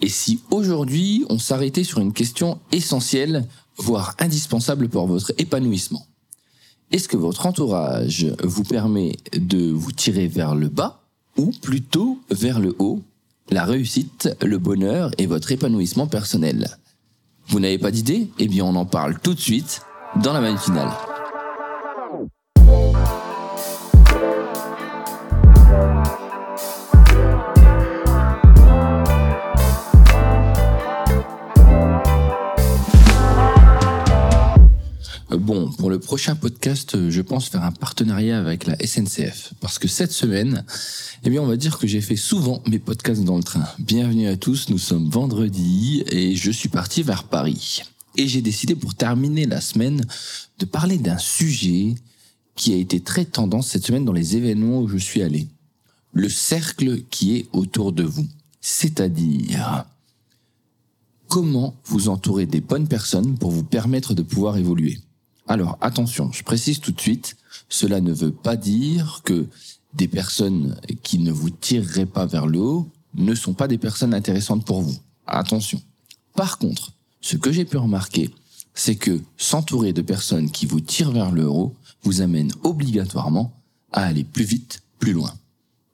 Et si aujourd'hui on s'arrêtait sur une question essentielle, voire indispensable pour votre épanouissement Est-ce que votre entourage vous permet de vous tirer vers le bas ou plutôt vers le haut? La réussite, le bonheur et votre épanouissement personnel. Vous n'avez pas d'idée? Eh bien on en parle tout de suite dans la matinale. Bon, pour le prochain podcast, je pense faire un partenariat avec la SNCF. Parce que cette semaine, eh bien, on va dire que j'ai fait souvent mes podcasts dans le train. Bienvenue à tous, nous sommes vendredi et je suis parti vers Paris. Et j'ai décidé pour terminer la semaine de parler d'un sujet qui a été très tendance cette semaine dans les événements où je suis allé. Le cercle qui est autour de vous. C'est-à-dire, comment vous entourer des bonnes personnes pour vous permettre de pouvoir évoluer. Alors attention, je précise tout de suite, cela ne veut pas dire que des personnes qui ne vous tireraient pas vers le haut ne sont pas des personnes intéressantes pour vous. Attention. Par contre, ce que j'ai pu remarquer, c'est que s'entourer de personnes qui vous tirent vers le haut vous amène obligatoirement à aller plus vite, plus loin.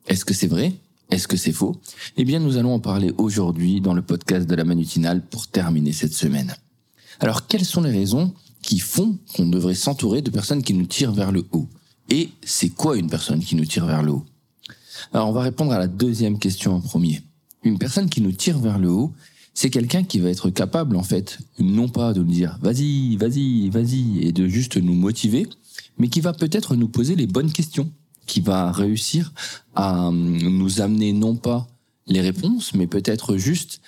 Est-ce que c'est vrai? Est-ce que c'est faux? Eh bien, nous allons en parler aujourd'hui dans le podcast de la Manutinale pour terminer cette semaine. Alors, quelles sont les raisons qui font qu'on devrait s'entourer de personnes qui nous tirent vers le haut. Et c'est quoi une personne qui nous tire vers le haut? Alors on va répondre à la deuxième question en premier. Une personne qui nous tire vers le haut, c'est quelqu'un qui va être capable en fait, non pas de nous dire vas-y, vas-y, vas-y, et de juste nous motiver, mais qui va peut-être nous poser les bonnes questions, qui va réussir à nous amener non pas les réponses, mais peut-être juste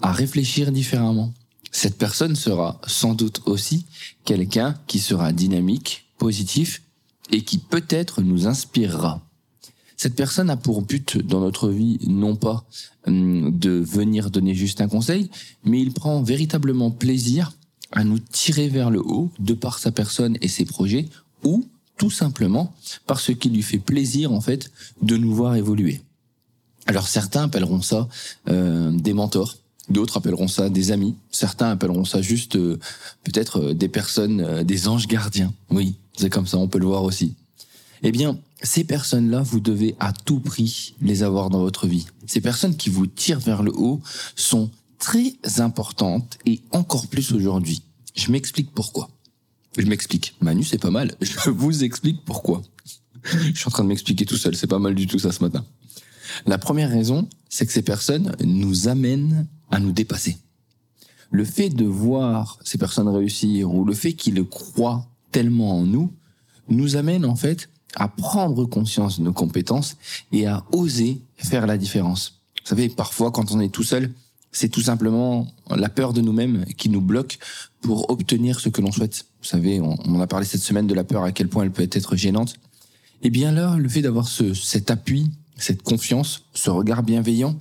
à réfléchir différemment, cette personne sera sans doute aussi quelqu'un qui sera dynamique, positif et qui peut-être nous inspirera. Cette personne a pour but dans notre vie non pas hum, de venir donner juste un conseil, mais il prend véritablement plaisir à nous tirer vers le haut de par sa personne et ses projets ou tout simplement parce qu'il lui fait plaisir en fait de nous voir évoluer. Alors certains appelleront ça euh, des mentors, D'autres appelleront ça des amis. Certains appelleront ça juste euh, peut-être euh, des personnes, euh, des anges gardiens. Oui, c'est comme ça, on peut le voir aussi. Eh bien, ces personnes-là, vous devez à tout prix les avoir dans votre vie. Ces personnes qui vous tirent vers le haut sont très importantes et encore plus aujourd'hui. Je m'explique pourquoi. Je m'explique. Manu, c'est pas mal. Je vous explique pourquoi. Je suis en train de m'expliquer tout seul. C'est pas mal du tout ça ce matin. La première raison, c'est que ces personnes nous amènent à nous dépasser. Le fait de voir ces personnes réussir ou le fait qu'ils croient tellement en nous nous amène en fait à prendre conscience de nos compétences et à oser faire la différence. Vous savez, parfois quand on est tout seul, c'est tout simplement la peur de nous-mêmes qui nous bloque pour obtenir ce que l'on souhaite. Vous savez, on, en a parlé cette semaine de la peur, à quel point elle peut être gênante. Et bien là, le fait d'avoir ce, cet appui, cette confiance, ce regard bienveillant,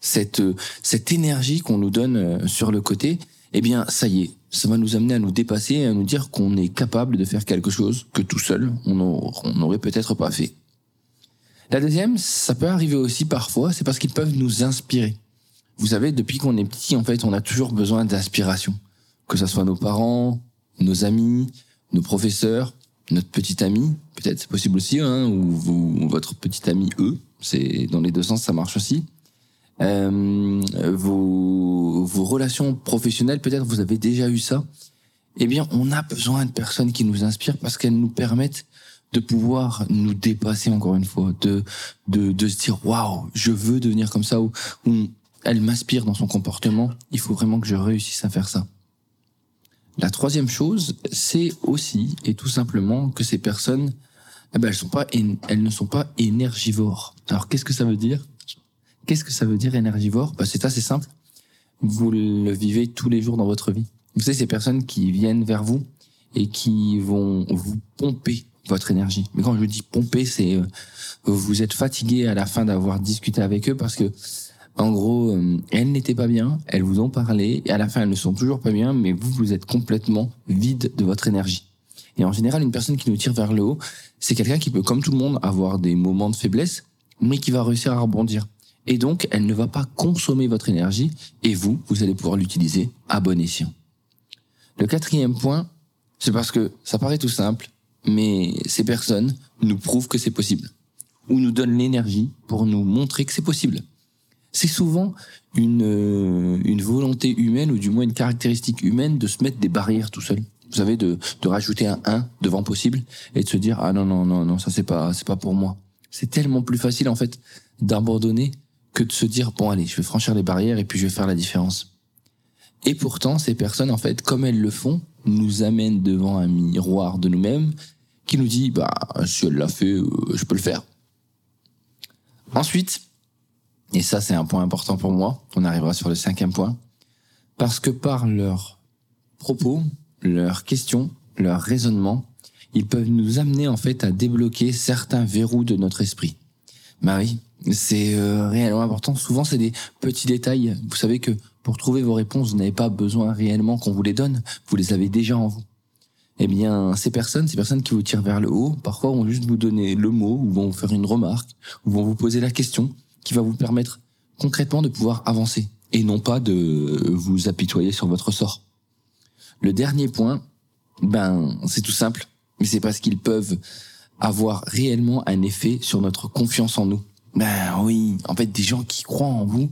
cette cette énergie qu'on nous donne euh, sur le côté, eh bien ça y est, ça va nous amener à nous dépasser, et à nous dire qu'on est capable de faire quelque chose que tout seul on n'aurait peut-être pas fait. La deuxième, ça peut arriver aussi parfois, c'est parce qu'ils peuvent nous inspirer. Vous savez, depuis qu'on est petit, en fait, on a toujours besoin d'inspiration. Que ce soit nos parents, nos amis, nos professeurs, notre petit ami, peut-être c'est possible aussi, hein, ou, ou votre petit ami eux, c'est dans les deux sens, ça marche aussi euh, vos, vos relations professionnelles, peut-être vous avez déjà eu ça. Eh bien, on a besoin de personnes qui nous inspirent parce qu'elles nous permettent de pouvoir nous dépasser encore une fois, de de, de se dire waouh, je veux devenir comme ça ou, ou elle m'inspire dans son comportement. Il faut vraiment que je réussisse à faire ça. La troisième chose, c'est aussi et tout simplement que ces personnes, eh ben, elles sont pas, elles ne sont pas énergivores. Alors qu'est-ce que ça veut dire? Qu'est-ce que ça veut dire énergivore? Bah, C'est assez simple. Vous le vivez tous les jours dans votre vie. Vous savez, ces personnes qui viennent vers vous et qui vont vous pomper votre énergie. Mais quand je dis pomper, c'est euh, vous êtes fatigué à la fin d'avoir discuté avec eux parce que en gros, euh, elles n'étaient pas bien, elles vous ont parlé et à la fin elles ne sont toujours pas bien, mais vous vous êtes complètement vide de votre énergie. Et en général, une personne qui nous tire vers le haut, c'est quelqu'un qui peut, comme tout le monde, avoir des moments de faiblesse, mais qui va réussir à rebondir. Et donc, elle ne va pas consommer votre énergie et vous, vous allez pouvoir l'utiliser à bon escient. Le quatrième point, c'est parce que ça paraît tout simple, mais ces personnes nous prouvent que c'est possible ou nous donnent l'énergie pour nous montrer que c'est possible. C'est souvent une, euh, une volonté humaine ou du moins une caractéristique humaine de se mettre des barrières tout seul. Vous savez, de, de rajouter un 1 devant possible et de se dire ah non non non non ça c'est pas c'est pas pour moi. C'est tellement plus facile en fait d'abandonner que de se dire bon allez je vais franchir les barrières et puis je vais faire la différence. Et pourtant ces personnes en fait comme elles le font nous amènent devant un miroir de nous-mêmes qui nous dit bah si elle l'a fait euh, je peux le faire. Ensuite et ça c'est un point important pour moi on arrivera sur le cinquième point parce que par leurs propos leurs questions, leurs raisonnements, ils peuvent nous amener en fait à débloquer certains verrous de notre esprit. Oui, c'est euh, réellement important. Souvent, c'est des petits détails. Vous savez que pour trouver vos réponses, vous n'avez pas besoin réellement qu'on vous les donne. Vous les avez déjà en vous. Eh bien, ces personnes, ces personnes qui vous tirent vers le haut, parfois vont juste vous donner le mot, ou vont vous faire une remarque, ou vont vous poser la question, qui va vous permettre concrètement de pouvoir avancer, et non pas de vous apitoyer sur votre sort. Le dernier point, ben, c'est tout simple, mais c'est parce qu'ils peuvent avoir réellement un effet sur notre confiance en nous. Ben oui, en fait, des gens qui croient en vous,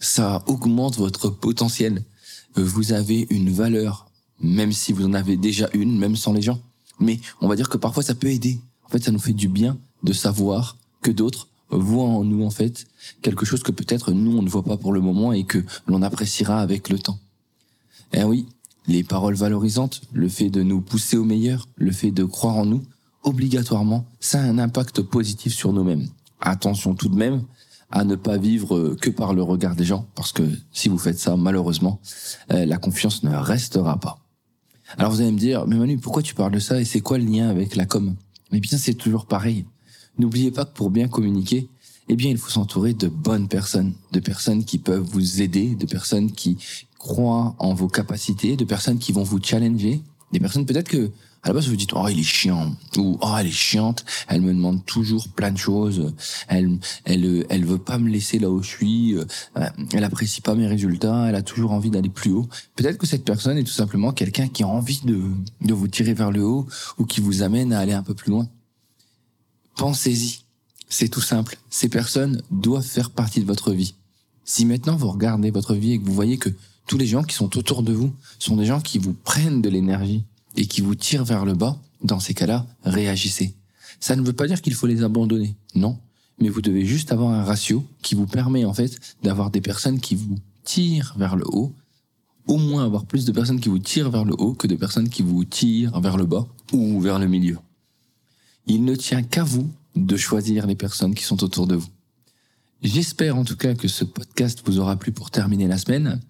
ça augmente votre potentiel. Vous avez une valeur, même si vous en avez déjà une, même sans les gens. Mais on va dire que parfois ça peut aider. En fait, ça nous fait du bien de savoir que d'autres voient en nous, en fait, quelque chose que peut-être nous, on ne voit pas pour le moment et que l'on appréciera avec le temps. Eh oui, les paroles valorisantes, le fait de nous pousser au meilleur, le fait de croire en nous, obligatoirement, ça a un impact positif sur nous-mêmes. Attention tout de même à ne pas vivre que par le regard des gens, parce que si vous faites ça, malheureusement, euh, la confiance ne restera pas. Alors vous allez me dire, mais Manu, pourquoi tu parles de ça et c'est quoi le lien avec la com? Eh bien, c'est toujours pareil. N'oubliez pas que pour bien communiquer, eh bien, il faut s'entourer de bonnes personnes, de personnes qui peuvent vous aider, de personnes qui, croient en vos capacités, de personnes qui vont vous challenger, des personnes peut-être que à la base vous dites oh il est chiant ou oh elle est chiante, elle me demande toujours plein de choses, elle elle elle veut pas me laisser là où je suis, euh, elle apprécie pas mes résultats, elle a toujours envie d'aller plus haut. Peut-être que cette personne est tout simplement quelqu'un qui a envie de de vous tirer vers le haut ou qui vous amène à aller un peu plus loin. Pensez-y. C'est tout simple. Ces personnes doivent faire partie de votre vie. Si maintenant vous regardez votre vie et que vous voyez que tous les gens qui sont autour de vous sont des gens qui vous prennent de l'énergie et qui vous tirent vers le bas, dans ces cas-là, réagissez. Ça ne veut pas dire qu'il faut les abandonner, non. Mais vous devez juste avoir un ratio qui vous permet en fait d'avoir des personnes qui vous tirent vers le haut, au moins avoir plus de personnes qui vous tirent vers le haut que de personnes qui vous tirent vers le bas ou vers le milieu. Il ne tient qu'à vous de choisir les personnes qui sont autour de vous. J'espère en tout cas que ce podcast vous aura plu pour terminer la semaine.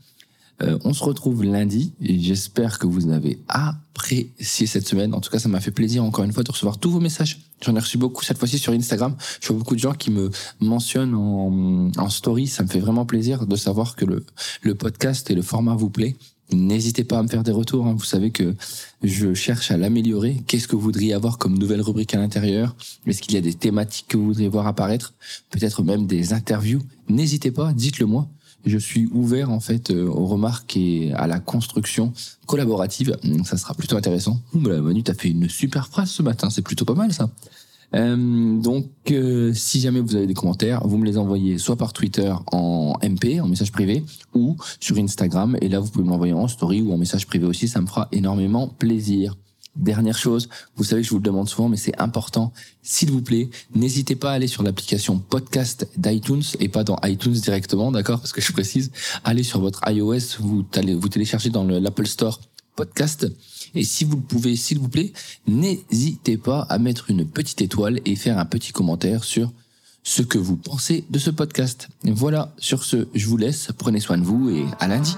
Euh, on se retrouve lundi et j'espère que vous avez apprécié cette semaine. En tout cas, ça m'a fait plaisir encore une fois de recevoir tous vos messages. J'en ai reçu beaucoup cette fois-ci sur Instagram. Je vois beaucoup de gens qui me mentionnent en, story. Ça me fait vraiment plaisir de savoir que le, le podcast et le format vous plaît. N'hésitez pas à me faire des retours. Hein. Vous savez que je cherche à l'améliorer. Qu'est-ce que vous voudriez avoir comme nouvelle rubrique à l'intérieur? Est-ce qu'il y a des thématiques que vous voudriez voir apparaître? Peut-être même des interviews? N'hésitez pas, dites-le moi je suis ouvert en fait euh, aux remarques et à la construction collaborative. Ça sera plutôt intéressant. Bah, Manu, t'as fait une super phrase ce matin, c'est plutôt pas mal ça. Euh, donc, euh, si jamais vous avez des commentaires, vous me les envoyez soit par Twitter en MP, en message privé, ou sur Instagram. Et là, vous pouvez m'envoyer en story ou en message privé aussi. Ça me fera énormément plaisir. Dernière chose, vous savez que je vous le demande souvent, mais c'est important. S'il vous plaît, n'hésitez pas à aller sur l'application podcast d'iTunes et pas dans iTunes directement, d'accord? Parce que je précise, allez sur votre iOS, vous, vous téléchargez dans l'Apple Store podcast. Et si vous le pouvez, s'il vous plaît, n'hésitez pas à mettre une petite étoile et faire un petit commentaire sur ce que vous pensez de ce podcast. Voilà, sur ce, je vous laisse, prenez soin de vous et à lundi.